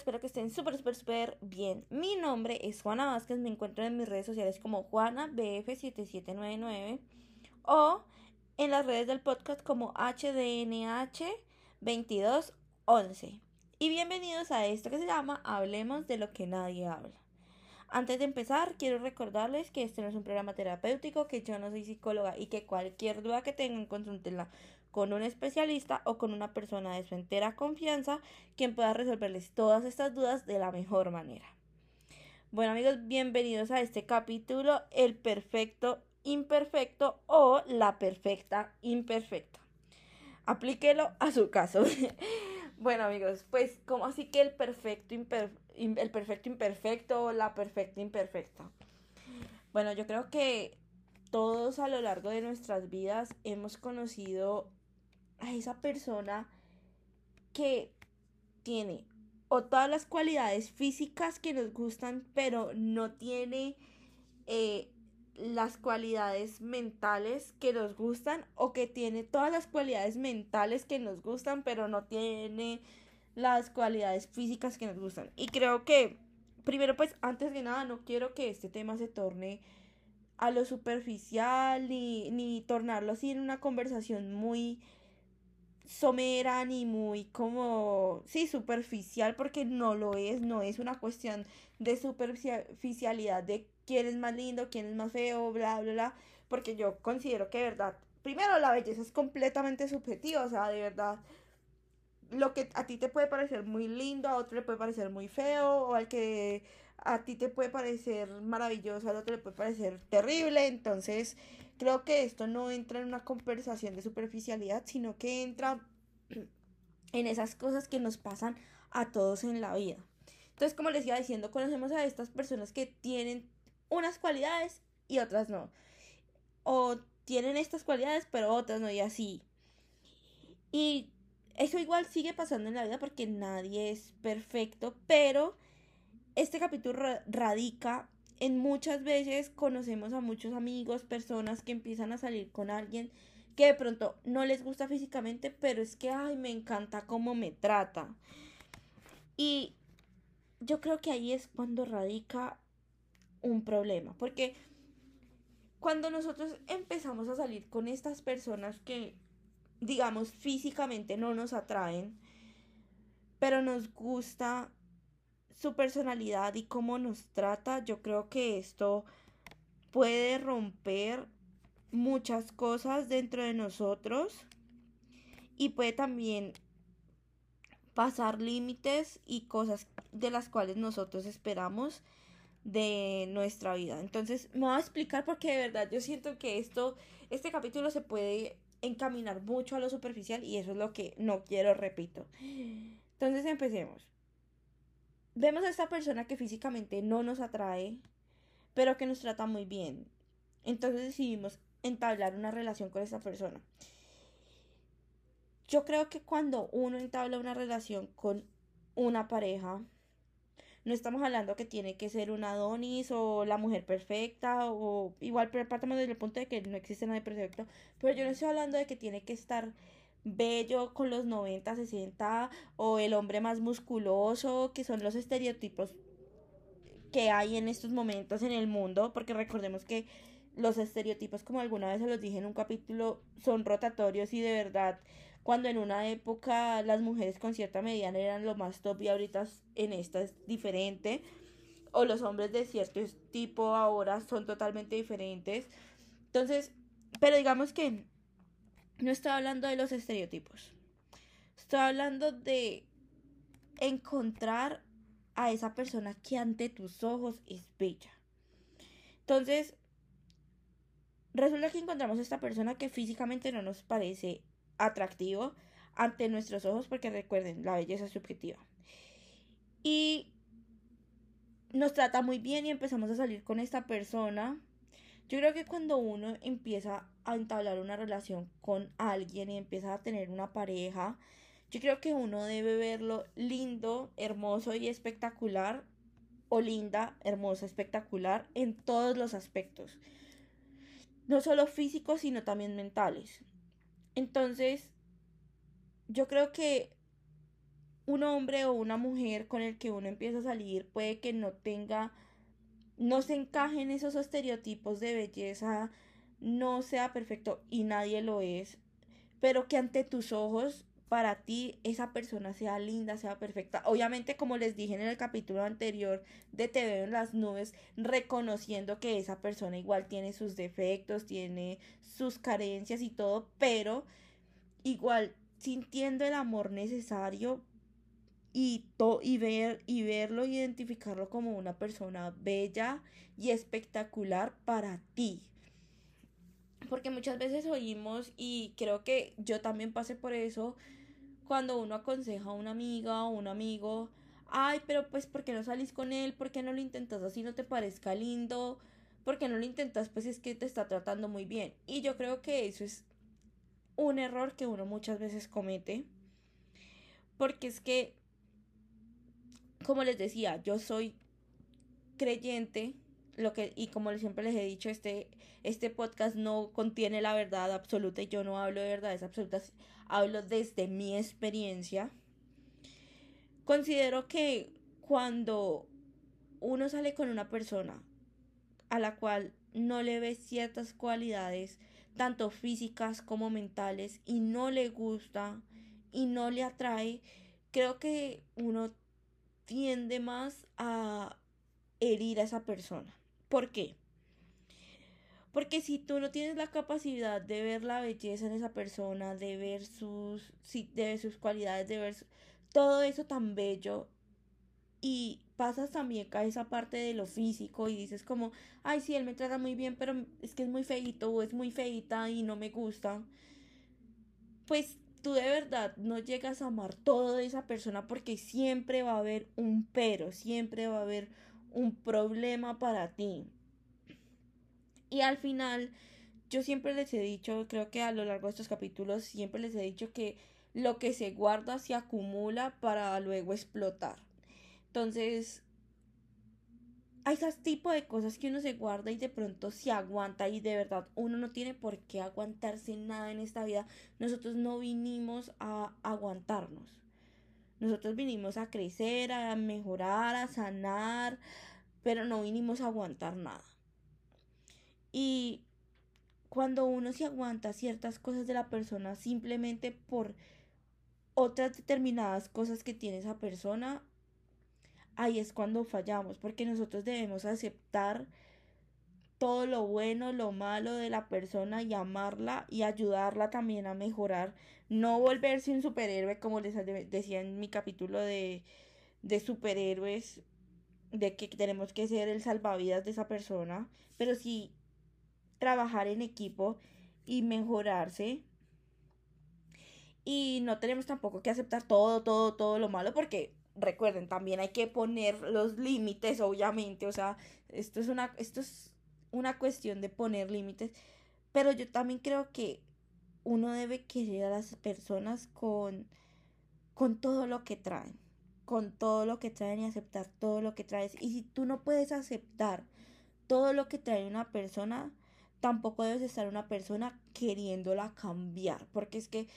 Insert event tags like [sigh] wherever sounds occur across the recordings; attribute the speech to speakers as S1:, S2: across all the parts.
S1: espero que estén súper, súper, súper bien. Mi nombre es Juana Vázquez, me encuentro en mis redes sociales como JuanaBF7799 o en las redes del podcast como HDNH2211. Y bienvenidos a esto que se llama Hablemos de lo que nadie habla. Antes de empezar, quiero recordarles que este no es un programa terapéutico, que yo no soy psicóloga y que cualquier duda que tengan, consúltenla con un especialista o con una persona de su entera confianza, quien pueda resolverles todas estas dudas de la mejor manera. Bueno amigos, bienvenidos a este capítulo, el perfecto imperfecto o la perfecta imperfecta. Aplíquelo a su caso. [laughs] bueno amigos, pues como así que el perfecto el perfecto imperfecto o la perfecta imperfecta. Bueno, yo creo que todos a lo largo de nuestras vidas hemos conocido a esa persona que tiene o todas las cualidades físicas que nos gustan, pero no tiene eh, las cualidades mentales que nos gustan, o que tiene todas las cualidades mentales que nos gustan, pero no tiene las cualidades físicas que nos gustan. Y creo que, primero, pues, antes de nada, no quiero que este tema se torne a lo superficial, ni, ni tornarlo así en una conversación muy somera ni muy como, sí, superficial, porque no lo es, no es una cuestión de superficialidad de quién es más lindo, quién es más feo, bla, bla, bla, porque yo considero que de verdad, primero la belleza es completamente subjetiva, o sea, de verdad, lo que a ti te puede parecer muy lindo, a otro le puede parecer muy feo, o al que a ti te puede parecer maravilloso, al otro le puede parecer terrible, entonces creo que esto no entra en una conversación de superficialidad, sino que entra [clears throat] en esas cosas que nos pasan a todos en la vida. Entonces, como les iba diciendo, conocemos a estas personas que tienen unas cualidades y otras no. O tienen estas cualidades, pero otras no, y así. Y eso igual sigue pasando en la vida porque nadie es perfecto, pero este capítulo radica en muchas veces conocemos a muchos amigos, personas que empiezan a salir con alguien que de pronto no les gusta físicamente, pero es que, ay, me encanta cómo me trata. Y yo creo que ahí es cuando radica un problema, porque cuando nosotros empezamos a salir con estas personas que, digamos, físicamente no nos atraen, pero nos gusta su personalidad y cómo nos trata, yo creo que esto puede romper muchas cosas dentro de nosotros y puede también pasar límites y cosas de las cuales nosotros esperamos de nuestra vida. Entonces, me voy a explicar porque de verdad yo siento que esto, este capítulo se puede encaminar mucho a lo superficial y eso es lo que no quiero, repito. Entonces, empecemos vemos a esta persona que físicamente no nos atrae, pero que nos trata muy bien. Entonces decidimos entablar una relación con esta persona. Yo creo que cuando uno entabla una relación con una pareja, no estamos hablando que tiene que ser una Adonis o la mujer perfecta o igual, pero partamos desde el punto de que no existe nadie perfecto, pero yo no estoy hablando de que tiene que estar bello con los 90, 60 o el hombre más musculoso, que son los estereotipos que hay en estos momentos en el mundo, porque recordemos que los estereotipos, como alguna vez se los dije en un capítulo, son rotatorios y de verdad, cuando en una época las mujeres con cierta medida eran lo más top y ahorita en esta es diferente, o los hombres de cierto tipo ahora son totalmente diferentes. Entonces, pero digamos que no estoy hablando de los estereotipos. Estoy hablando de encontrar a esa persona que ante tus ojos es bella. Entonces, resulta que encontramos a esta persona que físicamente no nos parece atractivo ante nuestros ojos, porque recuerden, la belleza es subjetiva. Y nos trata muy bien y empezamos a salir con esta persona yo creo que cuando uno empieza a entablar una relación con alguien y empieza a tener una pareja, yo creo que uno debe verlo lindo, hermoso y espectacular, o linda, hermosa, espectacular, en todos los aspectos. No solo físicos, sino también mentales. Entonces, yo creo que un hombre o una mujer con el que uno empieza a salir puede que no tenga, no se encaje en esos estereotipos de belleza, no sea perfecto y nadie lo es, pero que ante tus ojos para ti esa persona sea linda, sea perfecta. Obviamente, como les dije en el capítulo anterior de Te veo en las nubes, reconociendo que esa persona igual tiene sus defectos, tiene sus carencias y todo, pero igual sintiendo el amor necesario y, y, ver, y verlo, identificarlo como una persona bella y espectacular para ti. Porque muchas veces oímos y creo que yo también pasé por eso cuando uno aconseja a una amiga o un amigo, ay, pero pues, ¿por qué no salís con él? ¿Por qué no lo intentas así no te parezca lindo? ¿Por qué no lo intentas? Pues es que te está tratando muy bien. Y yo creo que eso es un error que uno muchas veces comete. Porque es que, como les decía, yo soy creyente, lo que, y como siempre les he dicho, este, este podcast no contiene la verdad absoluta y yo no hablo de verdades absolutas hablo desde mi experiencia, considero que cuando uno sale con una persona a la cual no le ve ciertas cualidades, tanto físicas como mentales, y no le gusta y no le atrae, creo que uno tiende más a herir a esa persona. ¿Por qué? Porque si tú no tienes la capacidad de ver la belleza en esa persona, de ver sus, de ver sus cualidades, de ver todo eso tan bello, y pasas también a esa parte de lo físico y dices como, ay, sí, él me trata muy bien, pero es que es muy feito o es muy feita y no me gusta, pues tú de verdad no llegas a amar toda esa persona porque siempre va a haber un pero, siempre va a haber un problema para ti. Y al final, yo siempre les he dicho, creo que a lo largo de estos capítulos, siempre les he dicho que lo que se guarda se acumula para luego explotar. Entonces, hay ese tipo de cosas que uno se guarda y de pronto se aguanta y de verdad uno no tiene por qué aguantarse nada en esta vida. Nosotros no vinimos a aguantarnos. Nosotros vinimos a crecer, a mejorar, a sanar, pero no vinimos a aguantar nada. Y cuando uno se aguanta ciertas cosas de la persona simplemente por otras determinadas cosas que tiene esa persona, ahí es cuando fallamos, porque nosotros debemos aceptar todo lo bueno, lo malo de la persona y amarla y ayudarla también a mejorar. No volverse un superhéroe, como les decía en mi capítulo de, de superhéroes, de que tenemos que ser el salvavidas de esa persona, pero sí trabajar en equipo y mejorarse. Y no tenemos tampoco que aceptar todo, todo, todo lo malo porque recuerden, también hay que poner los límites, obviamente, o sea, esto es una esto es una cuestión de poner límites, pero yo también creo que uno debe querer a las personas con con todo lo que traen, con todo lo que traen y aceptar todo lo que traes. Y si tú no puedes aceptar todo lo que trae una persona, tampoco debes estar una persona queriéndola cambiar, porque es que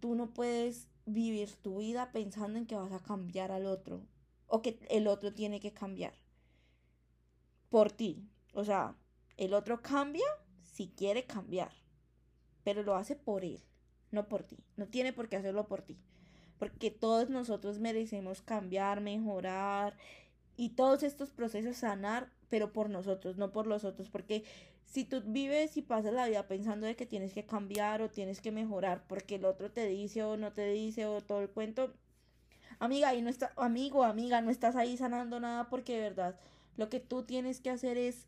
S1: tú no puedes vivir tu vida pensando en que vas a cambiar al otro o que el otro tiene que cambiar por ti. O sea, el otro cambia si quiere cambiar, pero lo hace por él, no por ti. No tiene por qué hacerlo por ti, porque todos nosotros merecemos cambiar, mejorar y todos estos procesos sanar, pero por nosotros, no por los otros, porque si tú vives y pasas la vida pensando de que tienes que cambiar o tienes que mejorar porque el otro te dice o no te dice o todo el cuento, amiga, ahí no está, amigo, amiga, no estás ahí sanando nada porque de verdad lo que tú tienes que hacer es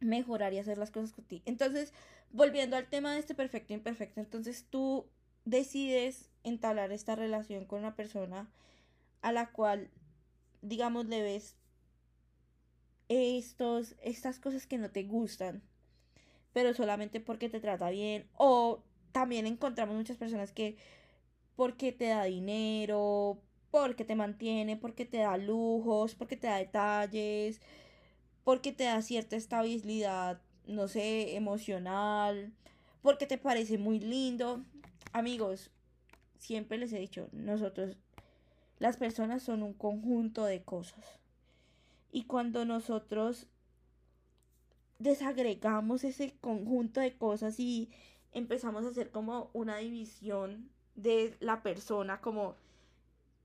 S1: mejorar y hacer las cosas con ti. Entonces, volviendo al tema de este perfecto e imperfecto, entonces tú decides entablar esta relación con una persona a la cual, digamos, le ves estos, estas cosas que no te gustan, pero solamente porque te trata bien. O también encontramos muchas personas que porque te da dinero, porque te mantiene, porque te da lujos, porque te da detalles, porque te da cierta estabilidad, no sé, emocional, porque te parece muy lindo. Amigos, siempre les he dicho, nosotros Las personas son un conjunto de cosas. Y cuando nosotros desagregamos ese conjunto de cosas y empezamos a hacer como una división de la persona, como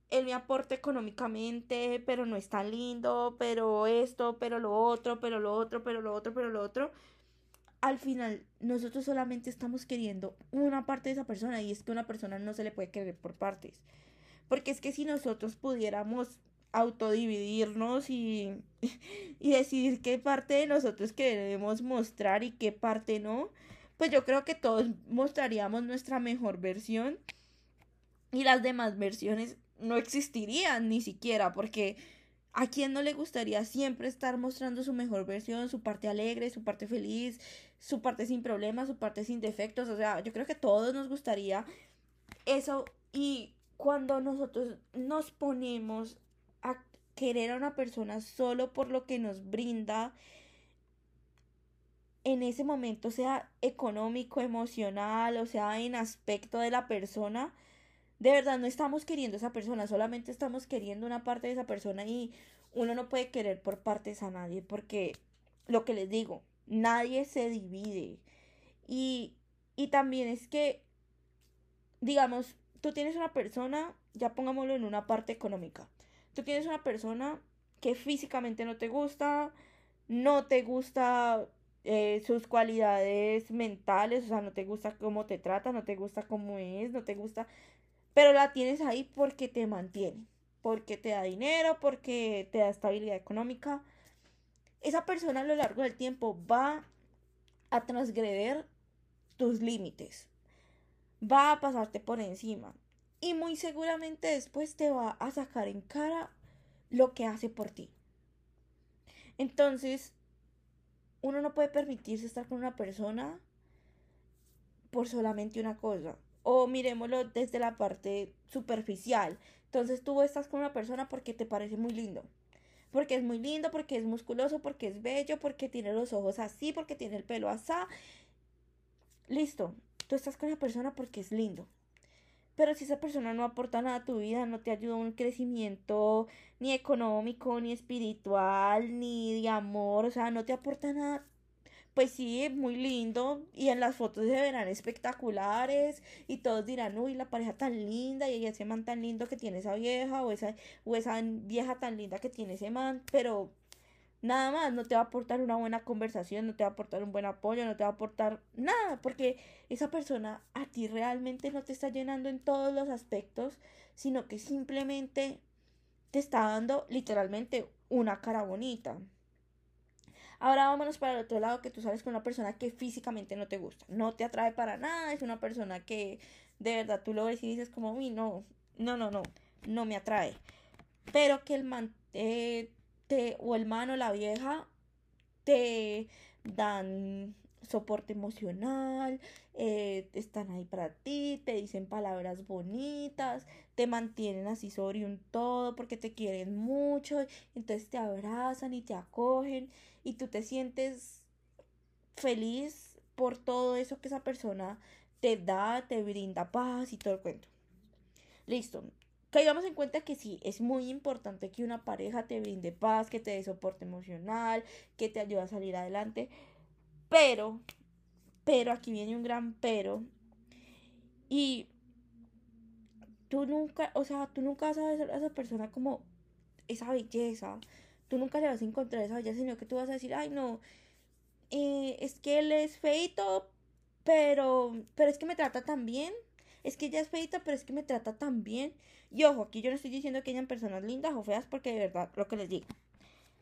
S1: él me aporta económicamente, pero no es tan lindo, pero esto, pero lo otro, pero lo otro, pero lo otro, pero lo otro. Al final, nosotros solamente estamos queriendo una parte de esa persona y es que una persona no se le puede querer por partes. Porque es que si nosotros pudiéramos autodividirnos y, [laughs] y decidir qué parte de nosotros queremos mostrar y qué parte no, pues yo creo que todos mostraríamos nuestra mejor versión y las demás versiones no existirían ni siquiera porque a quien no le gustaría siempre estar mostrando su mejor versión, su parte alegre, su parte feliz, su parte sin problemas, su parte sin defectos, o sea, yo creo que a todos nos gustaría eso y cuando nosotros nos ponemos querer a una persona solo por lo que nos brinda en ese momento, sea económico, emocional, o sea, en aspecto de la persona, de verdad no estamos queriendo a esa persona, solamente estamos queriendo una parte de esa persona y uno no puede querer por partes a nadie porque lo que les digo, nadie se divide. Y, y también es que, digamos, tú tienes una persona, ya pongámoslo en una parte económica, tú tienes una persona que físicamente no te gusta, no te gusta eh, sus cualidades mentales, o sea, no te gusta cómo te trata, no te gusta cómo es, no te gusta pero la tienes ahí porque te mantiene, porque te da dinero, porque te da estabilidad económica. Esa persona a lo largo del tiempo va a transgreder tus límites, va a pasarte por encima y muy seguramente después te va a sacar en cara lo que hace por ti. Entonces, uno no puede permitirse estar con una persona por solamente una cosa. O miremoslo desde la parte superficial. Entonces tú estás con una persona porque te parece muy lindo. Porque es muy lindo, porque es musculoso, porque es bello, porque tiene los ojos así, porque tiene el pelo así. Listo. Tú estás con la persona porque es lindo. Pero si esa persona no aporta nada a tu vida, no te ayuda a un crecimiento ni económico, ni espiritual, ni de amor, o sea, no te aporta nada, pues sí, muy lindo y en las fotos se verán espectaculares y todos dirán, uy, la pareja tan linda y ese man tan lindo que tiene esa vieja o esa, o esa vieja tan linda que tiene ese man, pero nada más, no te va a aportar una buena conversación, no te va a aportar un buen apoyo, no te va a aportar nada, porque esa persona a ti realmente no te está llenando en todos los aspectos, sino que simplemente te está dando literalmente una cara bonita. Ahora vámonos para el otro lado, que tú sales con una persona que físicamente no te gusta, no te atrae para nada, es una persona que de verdad tú lo ves y dices como, uy, no, no, no, no, no me atrae. Pero que el man eh, te, o el man o la vieja te dan soporte emocional, eh, están ahí para ti, te dicen palabras bonitas, te mantienen así sobre un todo porque te quieren mucho, entonces te abrazan y te acogen y tú te sientes feliz por todo eso que esa persona te da, te brinda paz y todo el cuento. Listo. Caigamos en cuenta que sí, es muy importante que una pareja te brinde paz, que te dé soporte emocional, que te ayude a salir adelante. Pero, pero, aquí viene un gran pero. Y tú nunca, o sea, tú nunca vas a ver a esa persona como esa belleza, tú nunca le vas a encontrar esa belleza, sino que tú vas a decir, ay, no, eh, es que él es feito, pero, pero es que me trata tan bien. Es que ella es feita, pero es que me trata tan bien. Y ojo, aquí yo no estoy diciendo que hayan personas lindas o feas, porque de verdad, lo que les digo,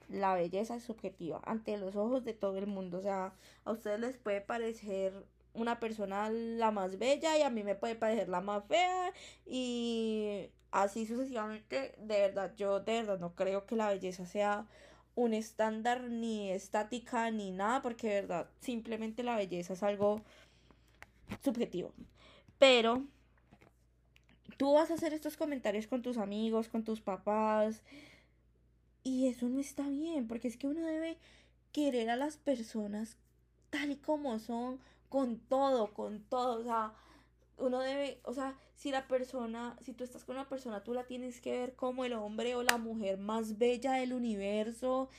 S1: la belleza es subjetiva ante los ojos de todo el mundo. O sea, a ustedes les puede parecer una persona la más bella y a mí me puede parecer la más fea y así sucesivamente, de verdad, yo de verdad no creo que la belleza sea un estándar ni estática ni nada, porque de verdad, simplemente la belleza es algo subjetivo. Pero tú vas a hacer estos comentarios con tus amigos, con tus papás, y eso no está bien, porque es que uno debe querer a las personas tal y como son, con todo, con todo, o sea, uno debe, o sea, si la persona, si tú estás con una persona, tú la tienes que ver como el hombre o la mujer más bella del universo.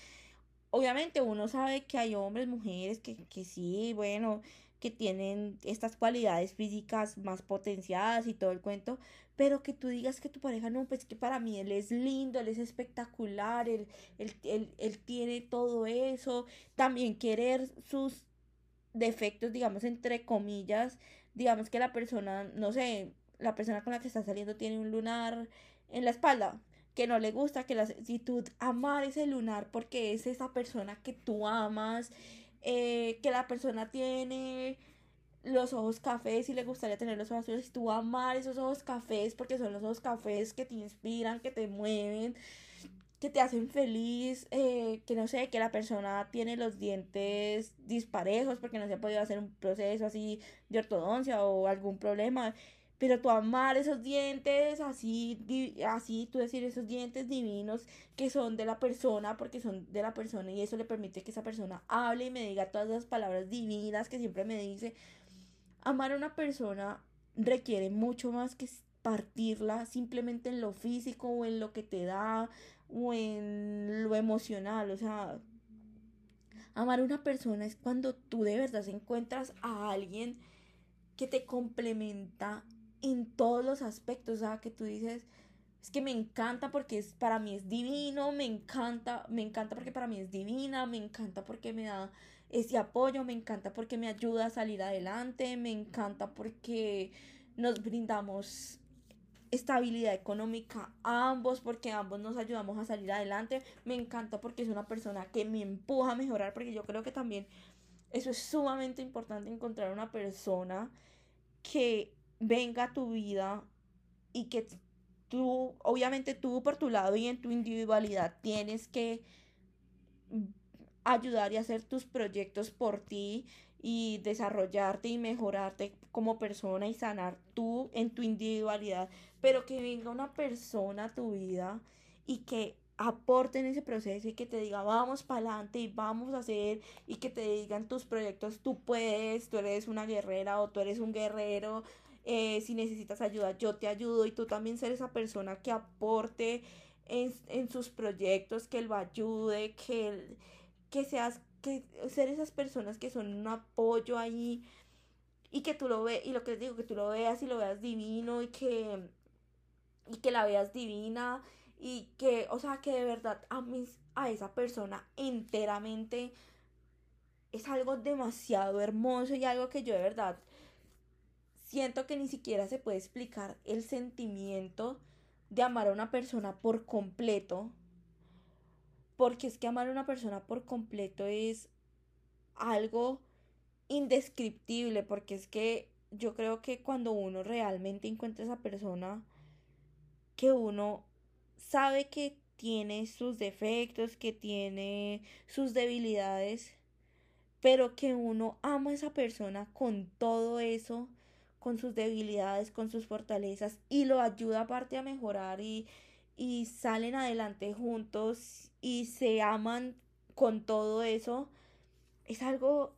S1: Obviamente uno sabe que hay hombres, mujeres que, que sí, bueno, que tienen estas cualidades físicas más potenciadas y todo el cuento, pero que tú digas que tu pareja no, pues que para mí él es lindo, él es espectacular, él, él, él, él tiene todo eso, también querer sus defectos, digamos, entre comillas, digamos que la persona, no sé, la persona con la que está saliendo tiene un lunar en la espalda, que no le gusta, que la actitud, amar ese lunar porque es esa persona que tú amas, eh, que la persona tiene los ojos cafés y le gustaría tener los ojos azules, y tú amar esos ojos cafés porque son los ojos cafés que te inspiran, que te mueven, que te hacen feliz, eh, que no sé, que la persona tiene los dientes disparejos porque no se ha podido hacer un proceso así de ortodoncia o algún problema. Pero tú amar esos dientes así, así, tú decir esos dientes divinos que son de la persona, porque son de la persona y eso le permite que esa persona hable y me diga todas las palabras divinas que siempre me dice. Amar a una persona requiere mucho más que partirla simplemente en lo físico o en lo que te da o en lo emocional, o sea, amar a una persona es cuando tú de verdad encuentras a alguien que te complementa en todos los aspectos, o sea, que tú dices, es que me encanta porque es, para mí es divino, me encanta, me encanta porque para mí es divina, me encanta porque me da ese apoyo, me encanta porque me ayuda a salir adelante, me encanta porque nos brindamos estabilidad económica ambos porque ambos nos ayudamos a salir adelante. Me encanta porque es una persona que me empuja a mejorar porque yo creo que también eso es sumamente importante encontrar una persona que venga a tu vida y que tú, obviamente tú por tu lado y en tu individualidad tienes que ayudar y hacer tus proyectos por ti y desarrollarte y mejorarte como persona y sanar tú en tu individualidad, pero que venga una persona a tu vida y que aporte en ese proceso y que te diga vamos para adelante y vamos a hacer y que te digan tus proyectos tú puedes, tú eres una guerrera o tú eres un guerrero, eh, si necesitas ayuda yo te ayudo y tú también ser esa persona que aporte en, en sus proyectos, que lo ayude, que, que seas que ser esas personas que son un apoyo ahí y que tú lo veas, y lo que les digo, que tú lo veas y lo veas divino y que, y que la veas divina y que, o sea, que de verdad ames a esa persona enteramente es algo demasiado hermoso y algo que yo de verdad siento que ni siquiera se puede explicar el sentimiento de amar a una persona por completo porque es que amar a una persona por completo es algo indescriptible, porque es que yo creo que cuando uno realmente encuentra a esa persona, que uno sabe que tiene sus defectos, que tiene sus debilidades, pero que uno ama a esa persona con todo eso, con sus debilidades, con sus fortalezas, y lo ayuda aparte a mejorar y, y salen adelante juntos y se aman con todo eso, es algo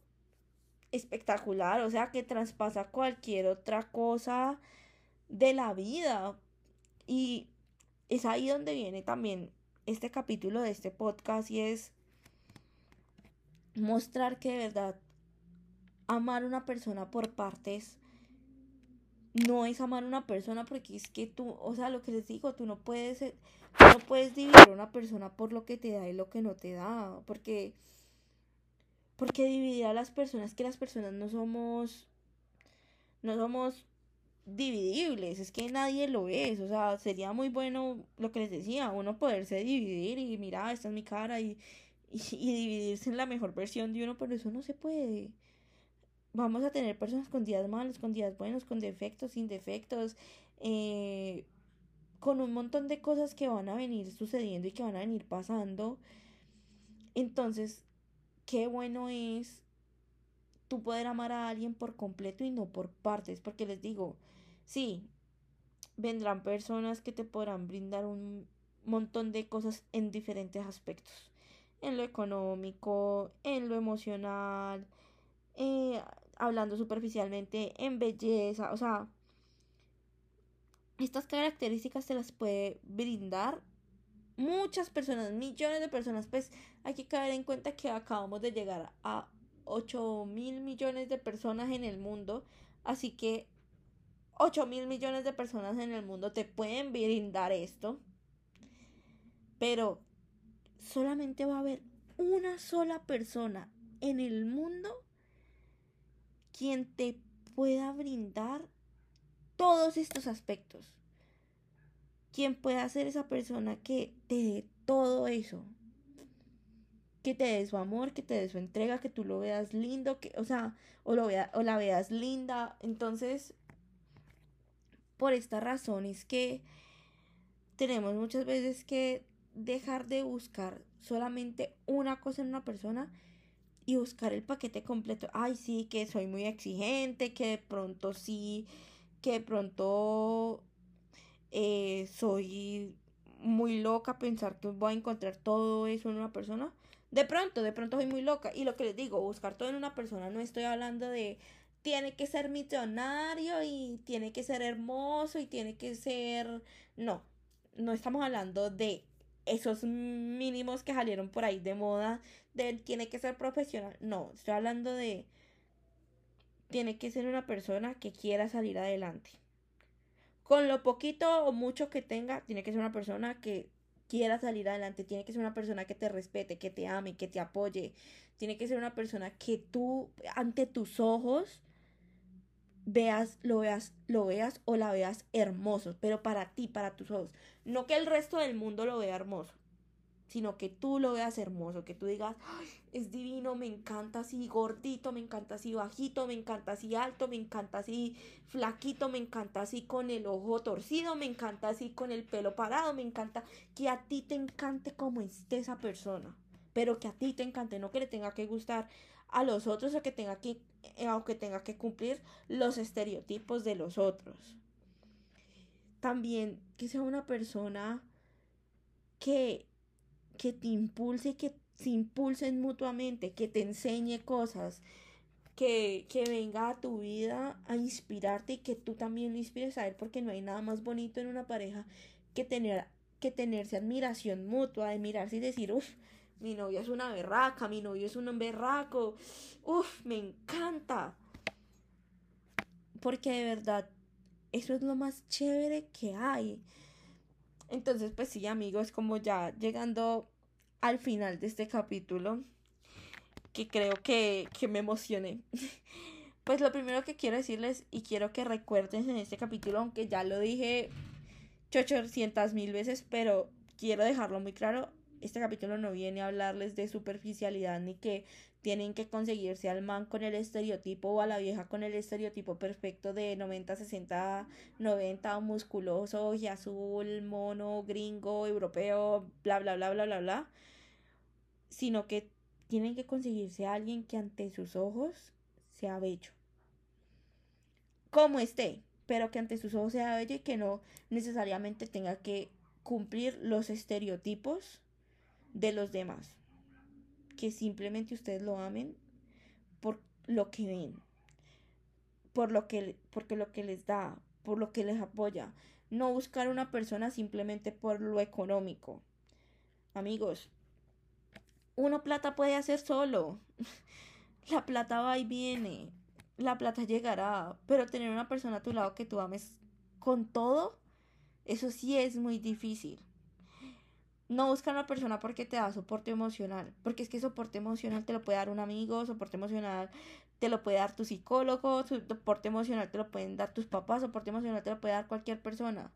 S1: espectacular, o sea, que traspasa cualquier otra cosa de la vida. Y es ahí donde viene también este capítulo de este podcast y es mostrar que de verdad amar a una persona por partes no es amar a una persona porque es que tú, o sea, lo que les digo, tú no puedes, no puedes dividir a una persona por lo que te da y lo que no te da, porque, porque dividir a las personas, que las personas no somos, no somos dividibles, es que nadie lo es, o sea, sería muy bueno lo que les decía, uno poderse dividir y mira, esta es mi cara y, y, y dividirse en la mejor versión de uno, pero eso no se puede vamos a tener personas con días malos, con días buenos, con defectos, sin defectos, eh, con un montón de cosas que van a venir sucediendo y que van a venir pasando. Entonces, qué bueno es tú poder amar a alguien por completo y no por partes, porque les digo, sí, vendrán personas que te podrán brindar un montón de cosas en diferentes aspectos, en lo económico, en lo emocional, eh, hablando superficialmente en belleza, o sea, estas características se las puede brindar muchas personas, millones de personas. Pues hay que caer en cuenta que acabamos de llegar a 8 mil millones de personas en el mundo. Así que 8 mil millones de personas en el mundo te pueden brindar esto. Pero solamente va a haber una sola persona en el mundo quien te pueda brindar todos estos aspectos. Quien pueda ser esa persona que te dé todo eso. Que te dé su amor, que te dé su entrega, que tú lo veas lindo, que, o sea, o, lo vea, o la veas linda. Entonces, por esta razón es que tenemos muchas veces que dejar de buscar solamente una cosa en una persona y buscar el paquete completo. Ay, sí, que soy muy exigente, que de pronto sí, que de pronto eh, soy muy loca pensar que voy a encontrar todo eso en una persona. De pronto, de pronto soy muy loca. Y lo que les digo, buscar todo en una persona, no estoy hablando de tiene que ser millonario y tiene que ser hermoso y tiene que ser... No, no estamos hablando de esos mínimos que salieron por ahí de moda, de tiene que ser profesional. No, estoy hablando de tiene que ser una persona que quiera salir adelante. Con lo poquito o mucho que tenga, tiene que ser una persona que quiera salir adelante, tiene que ser una persona que te respete, que te ame, que te apoye, tiene que ser una persona que tú ante tus ojos veas, lo veas, lo veas o la veas hermoso, pero para ti, para tus ojos. No que el resto del mundo lo vea hermoso, sino que tú lo veas hermoso, que tú digas, es divino, me encanta así gordito, me encanta así bajito, me encanta así alto, me encanta así flaquito, me encanta así con el ojo torcido, me encanta así con el pelo parado, me encanta que a ti te encante como esté esa persona, pero que a ti te encante, no que le tenga que gustar a los otros o que tenga que, aunque eh, tenga que cumplir los estereotipos de los otros. También que sea una persona que, que te impulse, que se impulsen mutuamente, que te enseñe cosas, que, que, venga a tu vida a inspirarte y que tú también lo inspires a él, porque no hay nada más bonito en una pareja que tener que tenerse admiración mutua, de mirarse y decir, uff, mi novia es una berraca, mi novio es un berraco. Uf, me encanta. Porque de verdad, eso es lo más chévere que hay. Entonces, pues sí, amigos, como ya llegando al final de este capítulo, que creo que, que me emocioné. [laughs] Pues lo primero que quiero decirles y quiero que recuerden en este capítulo, aunque ya lo dije 800 mil veces, pero quiero dejarlo muy claro, este capítulo no viene a hablarles de superficialidad ni que tienen que conseguirse al man con el estereotipo o a la vieja con el estereotipo perfecto de 90, 60, 90, musculoso, y azul, mono, gringo, europeo, bla, bla, bla, bla, bla, bla. Sino que tienen que conseguirse a alguien que ante sus ojos sea bello. Como esté, pero que ante sus ojos sea bello y que no necesariamente tenga que cumplir los estereotipos de los demás. Que simplemente ustedes lo amen por lo que ven, por lo que, porque lo que les da, por lo que les apoya. No buscar una persona simplemente por lo económico. Amigos, uno plata puede hacer solo. [laughs] La plata va y viene. La plata llegará. Pero tener una persona a tu lado que tú ames con todo, eso sí es muy difícil. No busca una persona porque te da soporte emocional, porque es que soporte emocional te lo puede dar un amigo, soporte emocional te lo puede dar tu psicólogo, soporte emocional te lo pueden dar tus papás, soporte emocional te lo puede dar cualquier persona.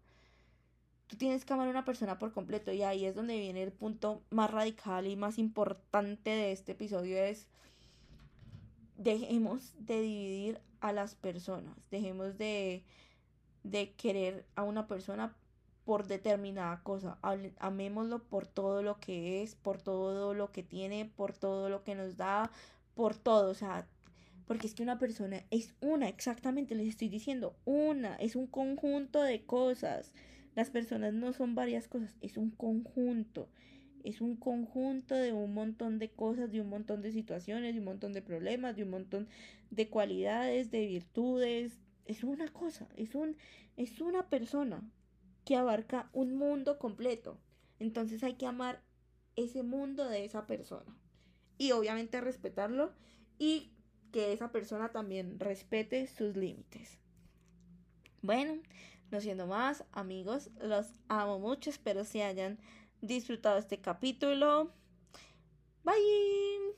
S1: Tú tienes que amar a una persona por completo y ahí es donde viene el punto más radical y más importante de este episodio es dejemos de dividir a las personas, dejemos de, de querer a una persona por determinada cosa. Amémoslo por todo lo que es, por todo lo que tiene, por todo lo que nos da, por todo. O sea, porque es que una persona es una, exactamente, les estoy diciendo, una, es un conjunto de cosas. Las personas no son varias cosas, es un conjunto. Es un conjunto de un montón de cosas, de un montón de situaciones, de un montón de problemas, de un montón de cualidades, de virtudes, es una cosa, es, un, es una persona que abarca un mundo completo. Entonces hay que amar ese mundo de esa persona. Y obviamente respetarlo y que esa persona también respete sus límites. Bueno, no siendo más, amigos, los amo mucho. Espero se hayan disfrutado este capítulo. Bye.